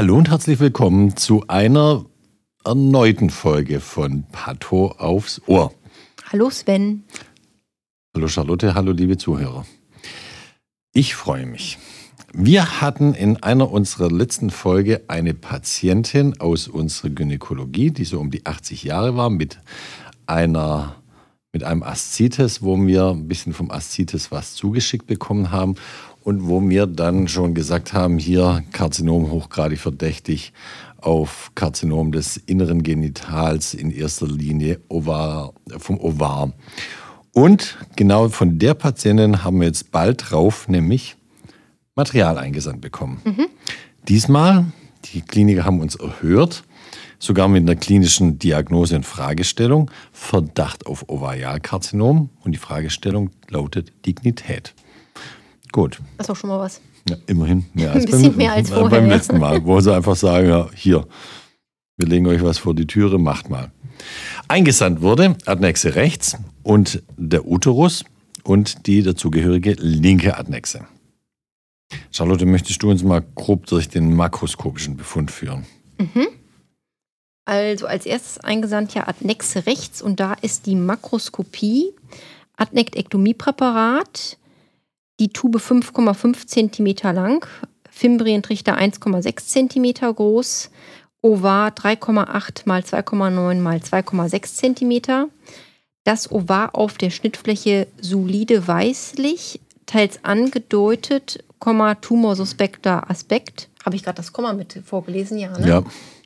Hallo und herzlich willkommen zu einer erneuten Folge von Pato aufs Ohr. Hallo Sven. Hallo Charlotte, hallo liebe Zuhörer. Ich freue mich. Wir hatten in einer unserer letzten Folge eine Patientin aus unserer Gynäkologie, die so um die 80 Jahre war, mit einer mit einem Aszites, wo wir ein bisschen vom Aszites was zugeschickt bekommen haben und wo wir dann schon gesagt haben, hier Karzinom hochgradig verdächtig auf Karzinom des inneren Genitals in erster Linie Ovar, vom Ovar. Und genau von der Patientin haben wir jetzt bald drauf nämlich Material eingesandt bekommen. Mhm. Diesmal, die Kliniker haben uns erhört, sogar mit einer klinischen Diagnose und Fragestellung, Verdacht auf Ovarialkarzinom und die Fragestellung lautet Dignität. Gut. Das ist auch schon mal was. Ja, immerhin mehr als, Ein bisschen beim, mehr als vorher, beim letzten Mal, wo sie einfach sagen, ja, hier, wir legen euch was vor die Türe, macht mal. Eingesandt wurde Adnexe rechts und der Uterus und die dazugehörige linke Adnexe. Charlotte, möchtest du uns mal grob durch den makroskopischen Befund führen? Mhm. Also als erstes eingesandt ja Adnexe rechts und da ist die Makroskopie, Adnektektomiepräparat, die Tube 5,5 cm lang, Fimbrientrichter 1,6 cm groß, Ovar 3,8 mal 2,9 mal 2,6 cm. Das Ovar auf der Schnittfläche solide weißlich, teils angedeutet, Tumorsuspekter Aspekt. Habe ich gerade das Komma mit vorgelesen? Ja, ne? Ja.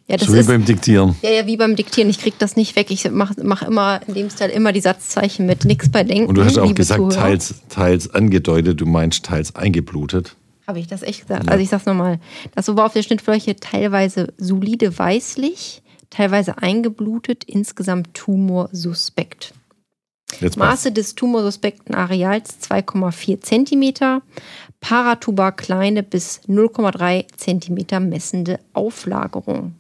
Ja, das so wie ist, beim Diktieren. Ja, ja, wie beim Diktieren. Ich kriege das nicht weg. Ich mache mach immer in dem Style immer die Satzzeichen mit. Nichts bei Denken. Und du hast auch gesagt, teils, teils angedeutet, du meinst teils eingeblutet. Habe ich das echt gesagt? Ja. Also ich sag's nochmal. Das war auf der Schnittfläche teilweise solide weißlich, teilweise eingeblutet, insgesamt Tumorsuspekt. Jetzt Maße des tumorsuspekten Areals 2,4 cm, paratubar kleine bis 0,3 cm messende Auflagerung.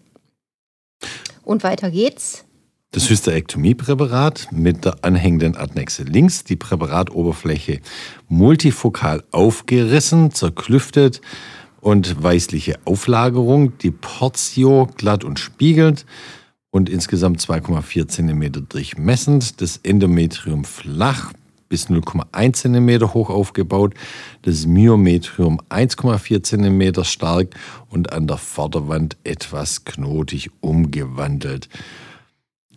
Und weiter geht's. Das Hysterektomiepräparat mit der anhängenden Adnexe links, die Präparatoberfläche multifokal aufgerissen, zerklüftet und weißliche Auflagerung, die Portio glatt und spiegelt und insgesamt 2,4 cm durchmessend, das Endometrium flach bis 0,1 cm hoch aufgebaut, das Myometrium 1,4 cm stark und an der Vorderwand etwas knotig umgewandelt.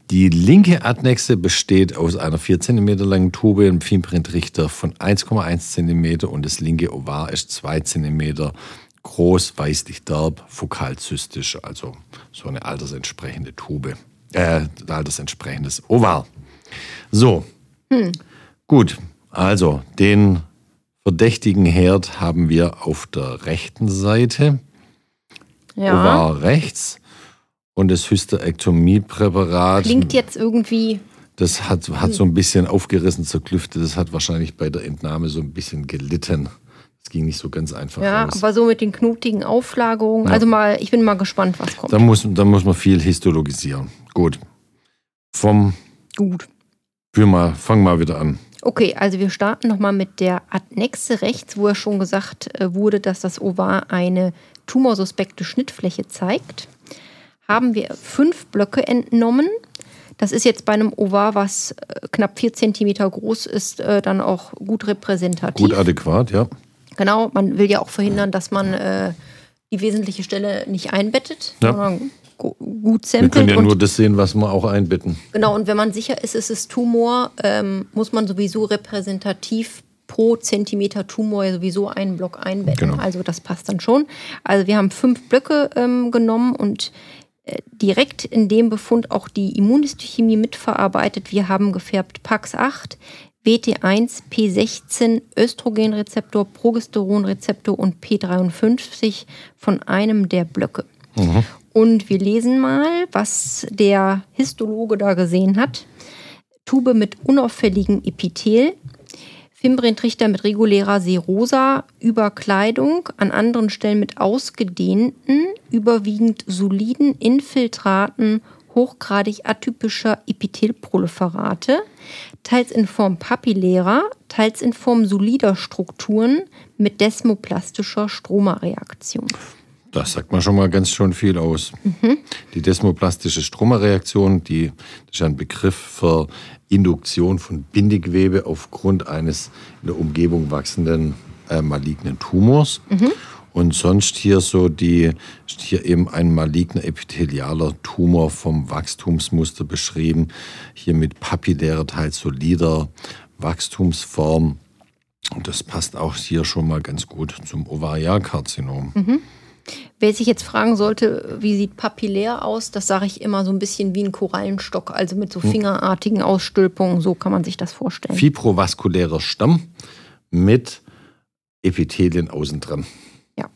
Die linke Adnexe besteht aus einer 4 cm langen Tube, einem Fimbrintrichter von 1,1 cm und das linke Ovar ist 2 cm groß, weißlich derb, fokalzystisch, also so eine altersentsprechende Tube, äh, altersentsprechendes Ovar. So, hm. Gut, also den verdächtigen Herd haben wir auf der rechten Seite. Ja. Ovar rechts. Und das Hysterektomiepräparat. Klingt jetzt irgendwie. Das hat, hat so ein bisschen aufgerissen zur Klüfte. Das hat wahrscheinlich bei der Entnahme so ein bisschen gelitten. Es ging nicht so ganz einfach ja, raus. aber so mit den knutigen Auflagerungen. Ja. Also mal, ich bin mal gespannt, was kommt. Da muss, da muss man viel histologisieren. Gut. Vom. Gut. Wir mal, fang mal wieder an. Okay, also wir starten nochmal mit der Adnexe rechts, wo ja schon gesagt äh, wurde, dass das Ovar eine tumorsuspekte Schnittfläche zeigt. Haben wir fünf Blöcke entnommen. Das ist jetzt bei einem Ovar, was äh, knapp vier Zentimeter groß ist, äh, dann auch gut repräsentativ. Gut adäquat, ja. Genau, man will ja auch verhindern, dass man die wesentliche Stelle nicht einbettet, ja. sondern gut samplet. Wir können ja nur das sehen, was wir auch einbitten. Genau, und wenn man sicher ist, es ist Tumor, ähm, muss man sowieso repräsentativ pro Zentimeter Tumor sowieso einen Block einbetten. Genau. Also das passt dann schon. Also wir haben fünf Blöcke ähm, genommen und äh, direkt in dem Befund auch die Immunhistochemie mitverarbeitet. Wir haben gefärbt Pax 8, BT1, P16, Östrogenrezeptor, Progesteronrezeptor und P53 von einem der Blöcke. Mhm. Und wir lesen mal, was der Histologe da gesehen hat. Tube mit unauffälligem Epithel, Fimbrintrichter mit regulärer Serosa, Überkleidung, an anderen Stellen mit ausgedehnten, überwiegend soliden Infiltraten hochgradig atypischer Epithelproliferate, teils in Form papillärer, teils in Form solider Strukturen mit desmoplastischer Stromareaktion. Das sagt man schon mal ganz schön viel aus. Mhm. Die desmoplastische Stromerreaktion, die ist ein Begriff für Induktion von Bindegewebe aufgrund eines in der Umgebung wachsenden äh, malignen Tumors. Mhm. Und sonst hier so die, hier eben ein maligner epithelialer Tumor vom Wachstumsmuster beschrieben. Hier mit papillärer, teils solider Wachstumsform. Und das passt auch hier schon mal ganz gut zum Ovarialkarzinom. Mhm. Wer sich jetzt fragen sollte, wie sieht papillär aus, das sage ich immer so ein bisschen wie ein Korallenstock, also mit so hm. fingerartigen Ausstülpungen, so kann man sich das vorstellen. Fibrovaskulärer Stamm mit Epithelien außen dran. Ja.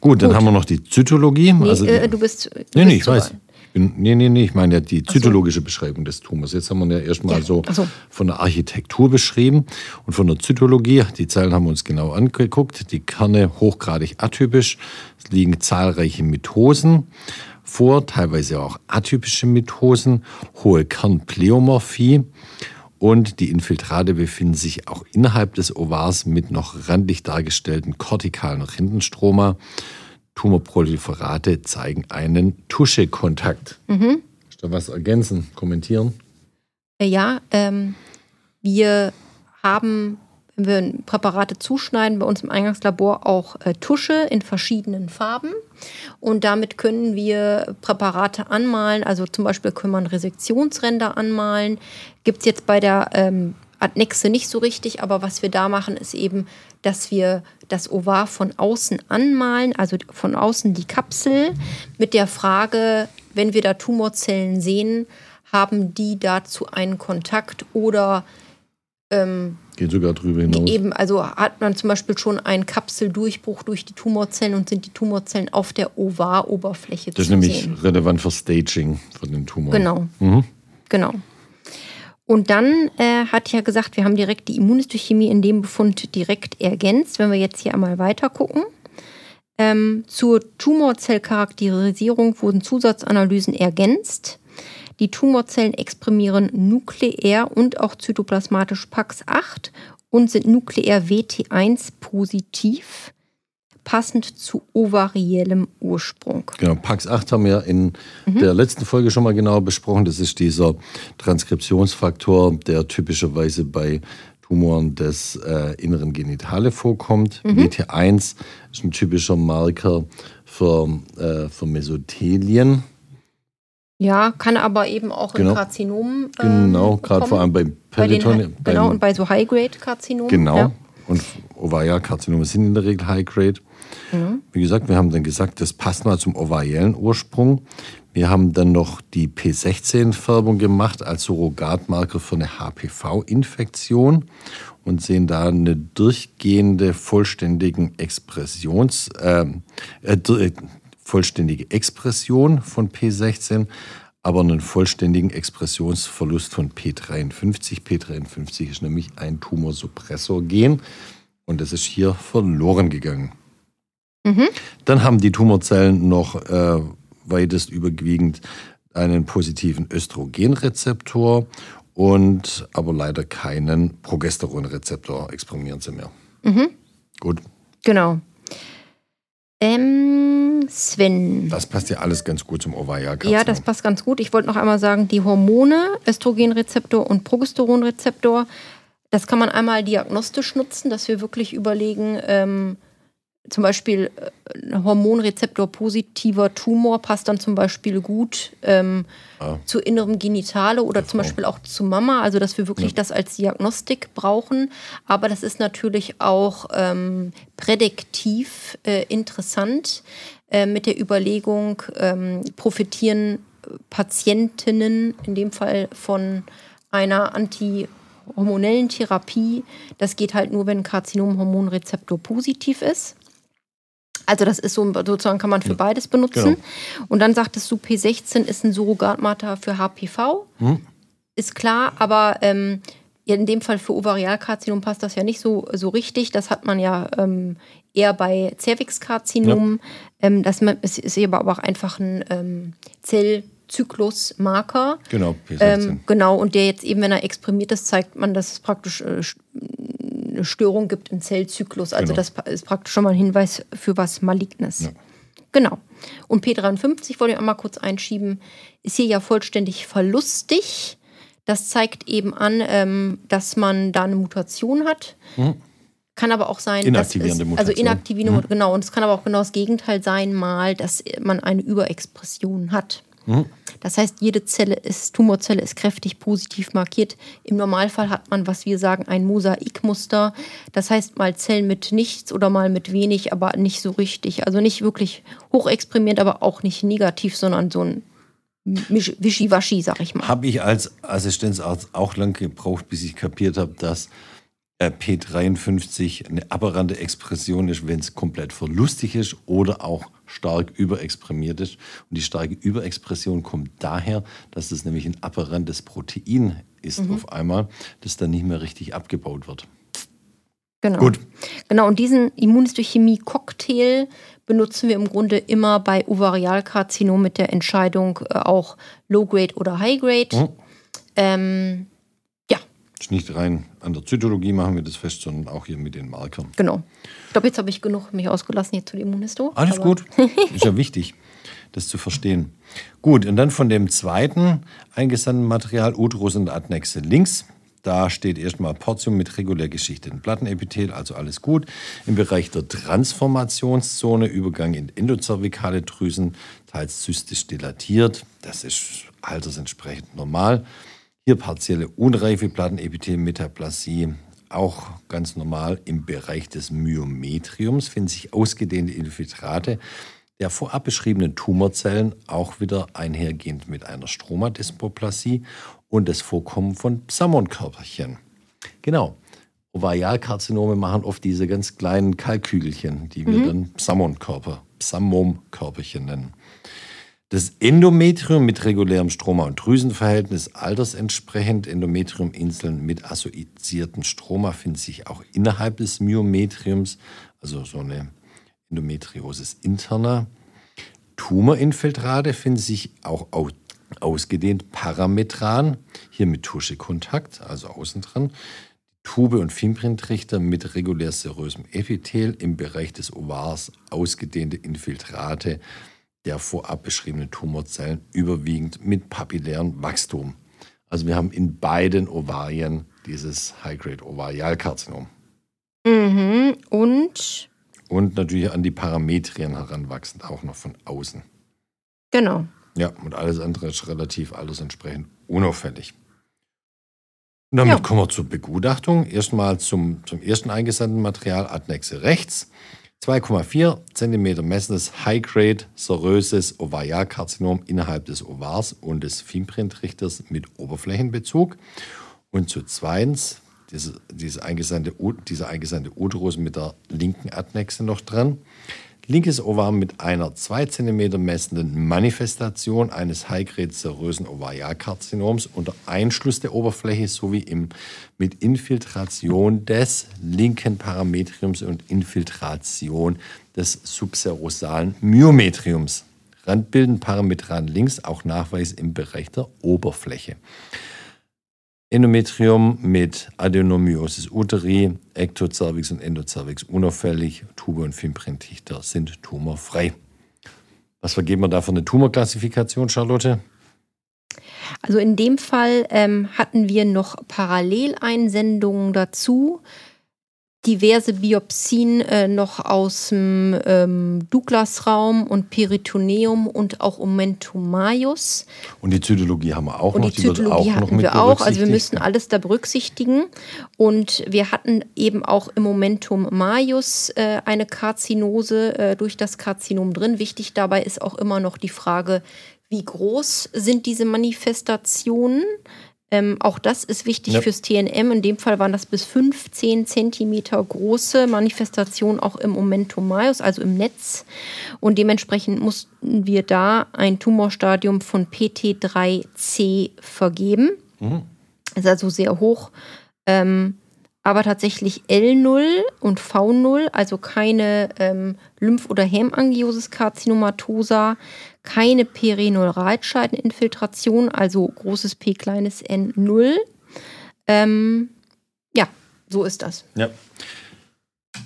Gut, dann Gut. haben wir noch die Zytologie. Nee, also, äh, du bist. Du nee, nee, ich weiß. Nee, nee, nee, ich meine ja die zytologische so. Beschreibung des Tumors. Jetzt haben wir ja erstmal ja. so, so, von der Architektur beschrieben und von der Zytologie. Die Zellen haben wir uns genau angeguckt. Die Kerne hochgradig atypisch. Es liegen zahlreiche Mitosen vor, teilweise auch atypische Mitosen, hohe Kernpleomorphie. Und die Infiltrate befinden sich auch innerhalb des Ovars mit noch randlich dargestellten kortikalen Rindenstroma. Tumorproliferate zeigen einen Tuschekontakt. Mhm. Ist da was ergänzen, kommentieren? Äh, ja, ähm, wir haben, wenn wir Präparate zuschneiden, bei uns im Eingangslabor auch äh, Tusche in verschiedenen Farben. Und damit können wir Präparate anmalen. Also zum Beispiel können wir Resektionsränder anmalen. Gibt es jetzt bei der ähm, Adnexe nicht so richtig, aber was wir da machen, ist eben, dass wir das Ovar von außen anmalen, also von außen die Kapsel, mit der Frage, wenn wir da Tumorzellen sehen, haben die dazu einen Kontakt oder ähm, geht sogar drüber hinaus. Eben, also hat man zum Beispiel schon einen Kapseldurchbruch durch die Tumorzellen und sind die Tumorzellen auf der Ovaroberfläche zu sehen. Das ist nämlich relevant für Staging von den Tumoren. Genau. Mhm. Genau. Und dann äh, hat ja gesagt, wir haben direkt die Immunhistochemie in dem Befund direkt ergänzt. Wenn wir jetzt hier einmal weiter gucken. Ähm, zur Tumorzellcharakterisierung wurden Zusatzanalysen ergänzt. Die Tumorzellen exprimieren nukleär und auch zytoplasmatisch PAX8 und sind nukleär WT1 positiv passend zu ovariellem Ursprung. Genau, PAX8 haben wir in mhm. der letzten Folge schon mal genauer besprochen. Das ist dieser Transkriptionsfaktor, der typischerweise bei Tumoren des äh, inneren Genitale vorkommt. Mhm. WT1 ist ein typischer Marker für, äh, für Mesothelien. Ja, kann aber eben auch genau. in Karzinomen. Äh, genau, gerade vor allem bei Peritonium. Genau, und bei so High-Grade-Karzinomen. Genau. Ja. Und Ovarialkarzinome sind in der Regel High-Grade. Mhm. Wie gesagt, wir haben dann gesagt, das passt mal zum ovariellen Ursprung. Wir haben dann noch die P16-Färbung gemacht als Surrogatmarker für eine HPV-Infektion und sehen da eine durchgehende vollständigen Expressions, äh, äh, vollständige Expression von P16, aber einen vollständigen Expressionsverlust von P53. P53 ist nämlich ein Tumorsuppressor-Gen und das ist hier verloren gegangen. Mhm. Dann haben die Tumorzellen noch äh, weitest überwiegend einen positiven Östrogenrezeptor und aber leider keinen Progesteronrezeptor exprimieren sie mehr. Mhm. Gut. Genau. Ähm, Sven. Das passt ja alles ganz gut zum Ovarialkarzinom. Ja, das passt ganz gut. Ich wollte noch einmal sagen, die Hormone, Östrogenrezeptor und Progesteronrezeptor, das kann man einmal diagnostisch nutzen, dass wir wirklich überlegen, ähm, zum Beispiel ein äh, Hormonrezeptor positiver Tumor passt dann zum Beispiel gut ähm, ah. zu innerem Genitale oder zum Beispiel auch zu Mama, also dass wir wirklich ja. das als Diagnostik brauchen. Aber das ist natürlich auch ähm, prädiktiv äh, interessant äh, mit der Überlegung, ähm, profitieren Patientinnen in dem Fall von einer antihormonellen Therapie. Das geht halt nur, wenn Karzinomhormonrezeptor positiv ist. Also das ist so sozusagen kann man für beides benutzen. Genau. Und dann sagtest du, P16 ist ein Surrogatmarker für HPV. Hm. Ist klar, aber ähm, in dem Fall für Ovarialkarzinom passt das ja nicht so, so richtig. Das hat man ja ähm, eher bei Cervixkarzinom. Ja. Ähm, das ist, aber auch einfach ein ähm, Zellzyklusmarker. Genau, P16. Ähm, genau, und der jetzt eben, wenn er exprimiert ist, zeigt man, dass es praktisch äh, eine Störung gibt im Zellzyklus. Also genau. das ist praktisch schon mal ein Hinweis für was Malignes. Ja. Genau. Und P53 wollte ich auch mal kurz einschieben, ist hier ja vollständig verlustig. Das zeigt eben an, ähm, dass man da eine Mutation hat. Mhm. Kann aber auch sein, inaktivierende dass es, also inaktivierende, mhm. genau. Und es kann aber auch genau das Gegenteil sein, mal, dass man eine Überexpression hat. Mhm. Das heißt, jede Zelle ist, Tumorzelle ist kräftig positiv markiert. Im Normalfall hat man, was wir sagen, ein Mosaikmuster. Das heißt, mal Zellen mit nichts oder mal mit wenig, aber nicht so richtig. Also nicht wirklich hochexprimiert, aber auch nicht negativ, sondern so ein Wischiwaschi, sag ich mal. Habe ich als Assistenzarzt auch lange gebraucht, bis ich kapiert habe, dass P53 eine aberrante Expression ist, wenn es komplett verlustig ist oder auch stark überexprimiert ist. Und die starke Überexpression kommt daher, dass es nämlich ein aberrantes Protein ist mhm. auf einmal, das dann nicht mehr richtig abgebaut wird. Genau. Gut. Genau, und diesen Immunhistochemie-Cocktail benutzen wir im Grunde immer bei Ovarialkarzinom mit der Entscheidung äh, auch Low-Grade oder High-Grade. Mhm. Ähm, nicht rein an der Zytologie machen wir das fest, sondern auch hier mit den Markern. Genau. Ich glaube, jetzt habe ich genug mich ausgelassen hier zu dem Immunisto. Alles gut. Ist ja wichtig, das zu verstehen. Gut, und dann von dem zweiten eingesandten Material Uterus und Adnexe links. Da steht erstmal Portium mit regulär geschichteten Plattenepithel, also alles gut. Im Bereich der Transformationszone Übergang in endozervikale Drüsen, teils zystisch dilatiert. Das ist altersentsprechend normal. Hier partielle unreife Plattenepithel-Metaplasie, auch ganz normal im Bereich des Myometriums finden sich ausgedehnte Infiltrate der vorab beschriebenen Tumorzellen, auch wieder einhergehend mit einer Stromadysplasie und das Vorkommen von Psammonkörperchen. Genau. Ovarialkarzinome machen oft diese ganz kleinen Kalkügelchen, die wir mhm. dann Psammonkörper, Psammomkörperchen nennen. Das Endometrium mit regulärem Stroma- und Drüsenverhältnis, altersentsprechend Endometriuminseln mit assoziierten Stroma finden sich auch innerhalb des Myometriums, also so eine Endometriosis interna. Tumorinfiltrate finden sich auch ausgedehnt parametran, hier mit Tuschekontakt, also außen dran. Tube- und Fimbrintrichter mit regulär serösem Epithel im Bereich des Ovars ausgedehnte Infiltrate der vorab beschriebenen Tumorzellen überwiegend mit papillärem Wachstum. Also wir haben in beiden Ovarien dieses High-Grade Ovarialkarzinom. Mhm. Und? Und natürlich an die Parametrien heranwachsend, auch noch von außen. Genau. Ja, und alles andere ist relativ alles entsprechend unauffällig. Und damit ja. kommen wir zur Begutachtung. Erstmal zum, zum ersten eingesandten Material Adnexe rechts. 2,4 cm messendes High-Grade seröses Ovarialkarzinom innerhalb des Ovars und des Fimbrintrichters mit Oberflächenbezug. Und zu zweitens diese, diese eingesandte, dieser eingesandte Uterus mit der linken Adnexe noch dran linkes Ovar mit einer 2 cm messenden Manifestation eines high-grade-serösen Ovarialkarzinoms unter Einschluss der Oberfläche sowie im, mit Infiltration des linken Parametriums und Infiltration des subserosalen Myometriums. Randbilden parametran links auch Nachweis im Bereich der Oberfläche. Endometrium mit Adenomyosis uteri, Ektocervix und Endocervix unauffällig, Tube und Fimbrintichter sind tumorfrei. Was vergeben wir da für eine Tumorklassifikation, Charlotte? Also in dem Fall ähm, hatten wir noch Paralleleinsendungen dazu diverse Biopsien äh, noch aus dem ähm, Douglas-Raum und Peritoneum und auch Omentum majus. Und die Zytologie haben wir auch und noch. Die Zytologie hatten wir auch. Also wir müssen alles da berücksichtigen. Und wir hatten eben auch im Momentum majus äh, eine Karzinose äh, durch das Karzinom drin. Wichtig dabei ist auch immer noch die Frage, wie groß sind diese Manifestationen? Ähm, auch das ist wichtig ja. fürs TNM. In dem Fall waren das bis 15 Zentimeter große Manifestationen auch im Momentum Maius, also im Netz. Und dementsprechend mussten wir da ein Tumorstadium von PT3C vergeben. Mhm. Ist also sehr hoch. Ähm, aber tatsächlich L0 und V0, also keine ähm, Lymph- oder Hämangiosis-Karzinomatosa, keine Perineuralscheideninfiltration, also großes P kleines n 0. Ähm, ja, so ist das. Ja.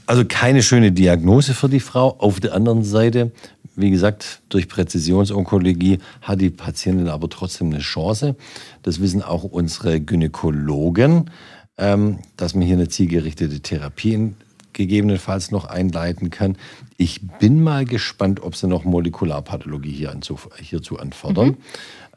Also keine schöne Diagnose für die Frau. Auf der anderen Seite wie gesagt, durch Präzisionsonkologie hat die Patientin aber trotzdem eine Chance. Das wissen auch unsere Gynäkologen, ähm, dass man hier eine zielgerichtete Therapie gegebenenfalls noch einleiten kann. Ich bin mal gespannt, ob sie noch Molekularpathologie hier anzu, hierzu anfordern, mhm.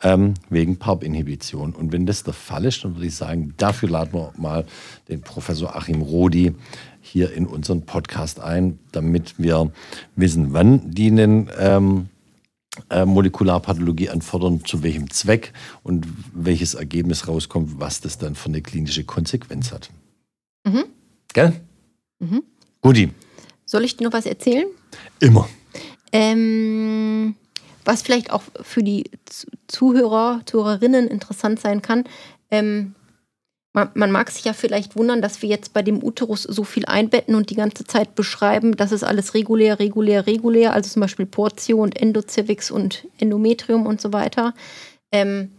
ähm, wegen PARP-Inhibition. Und wenn das der Fall ist, dann würde ich sagen, dafür laden wir mal den Professor Achim Rodi hier in unseren Podcast ein, damit wir wissen, wann die einen ähm, äh, Molekularpathologie anfordern, zu welchem Zweck und welches Ergebnis rauskommt, was das dann für eine klinische Konsequenz hat. Mhm. Gell? Mhm. Guti. Soll ich dir noch was erzählen? Immer. Ähm, was vielleicht auch für die Zuhörer, Zuhörerinnen interessant sein kann. Ähm, man, man, mag sich ja vielleicht wundern, dass wir jetzt bei dem Uterus so viel einbetten und die ganze Zeit beschreiben, das ist alles regulär, regulär, regulär, also zum Beispiel Portio und Endozervix und Endometrium und so weiter. Ähm,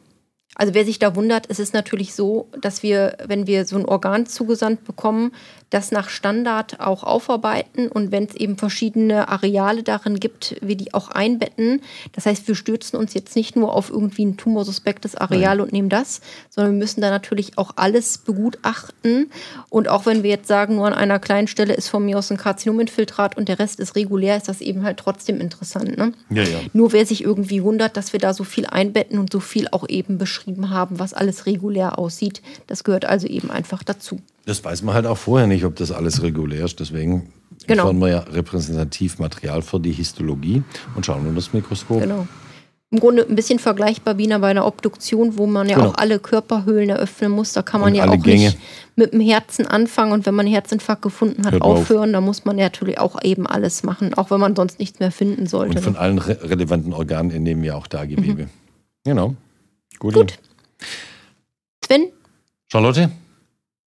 also wer sich da wundert, es ist natürlich so, dass wir, wenn wir so ein Organ zugesandt bekommen, das nach Standard auch aufarbeiten und wenn es eben verschiedene Areale darin gibt, wir die auch einbetten. Das heißt, wir stürzen uns jetzt nicht nur auf irgendwie ein tumorsuspektes Areal Nein. und nehmen das, sondern wir müssen da natürlich auch alles begutachten. Und auch wenn wir jetzt sagen, nur an einer kleinen Stelle ist von mir aus ein Karzinominfiltrat und der Rest ist regulär, ist das eben halt trotzdem interessant. Ne? Ja, ja. Nur wer sich irgendwie wundert, dass wir da so viel einbetten und so viel auch eben beschrieben haben, was alles regulär aussieht, das gehört also eben einfach dazu. Das weiß man halt auch vorher nicht, ob das alles regulär ist. Deswegen genau. fahren wir ja repräsentativ Material für die Histologie und schauen unter das Mikroskop. Genau. Im Grunde ein bisschen vergleichbar wie bei einer Obduktion, wo man ja genau. auch alle Körperhöhlen eröffnen muss. Da kann man und ja auch Gänge. nicht mit dem Herzen anfangen und wenn man einen Herzinfarkt gefunden hat, Hört aufhören. Auf. Da muss man ja natürlich auch eben alles machen, auch wenn man sonst nichts mehr finden sollte. Und von ne? allen re relevanten Organen entnehmen wir auch da Gewebe. Mhm. Genau. Gut. Gut. Sven? Charlotte?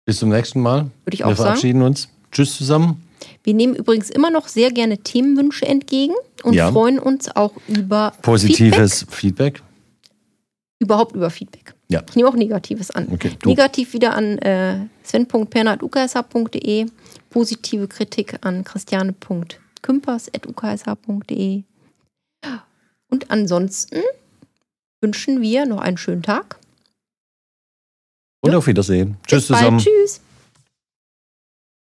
Bis zum nächsten Mal. Würde ich auch Wir verabschieden sagen. uns. Tschüss zusammen. Wir nehmen übrigens immer noch sehr gerne Themenwünsche entgegen und ja. freuen uns auch über positives Feedback. Feedback. Überhaupt über Feedback. Ja. Ich nehme auch Negatives an. Okay, Negativ wieder an äh, sven.perner.uksh.de. Positive Kritik an christiane.kümpers.uksh.de. Und ansonsten wünschen wir noch einen schönen Tag. Und auf Wiedersehen. Tschüss zusammen. Tschüss.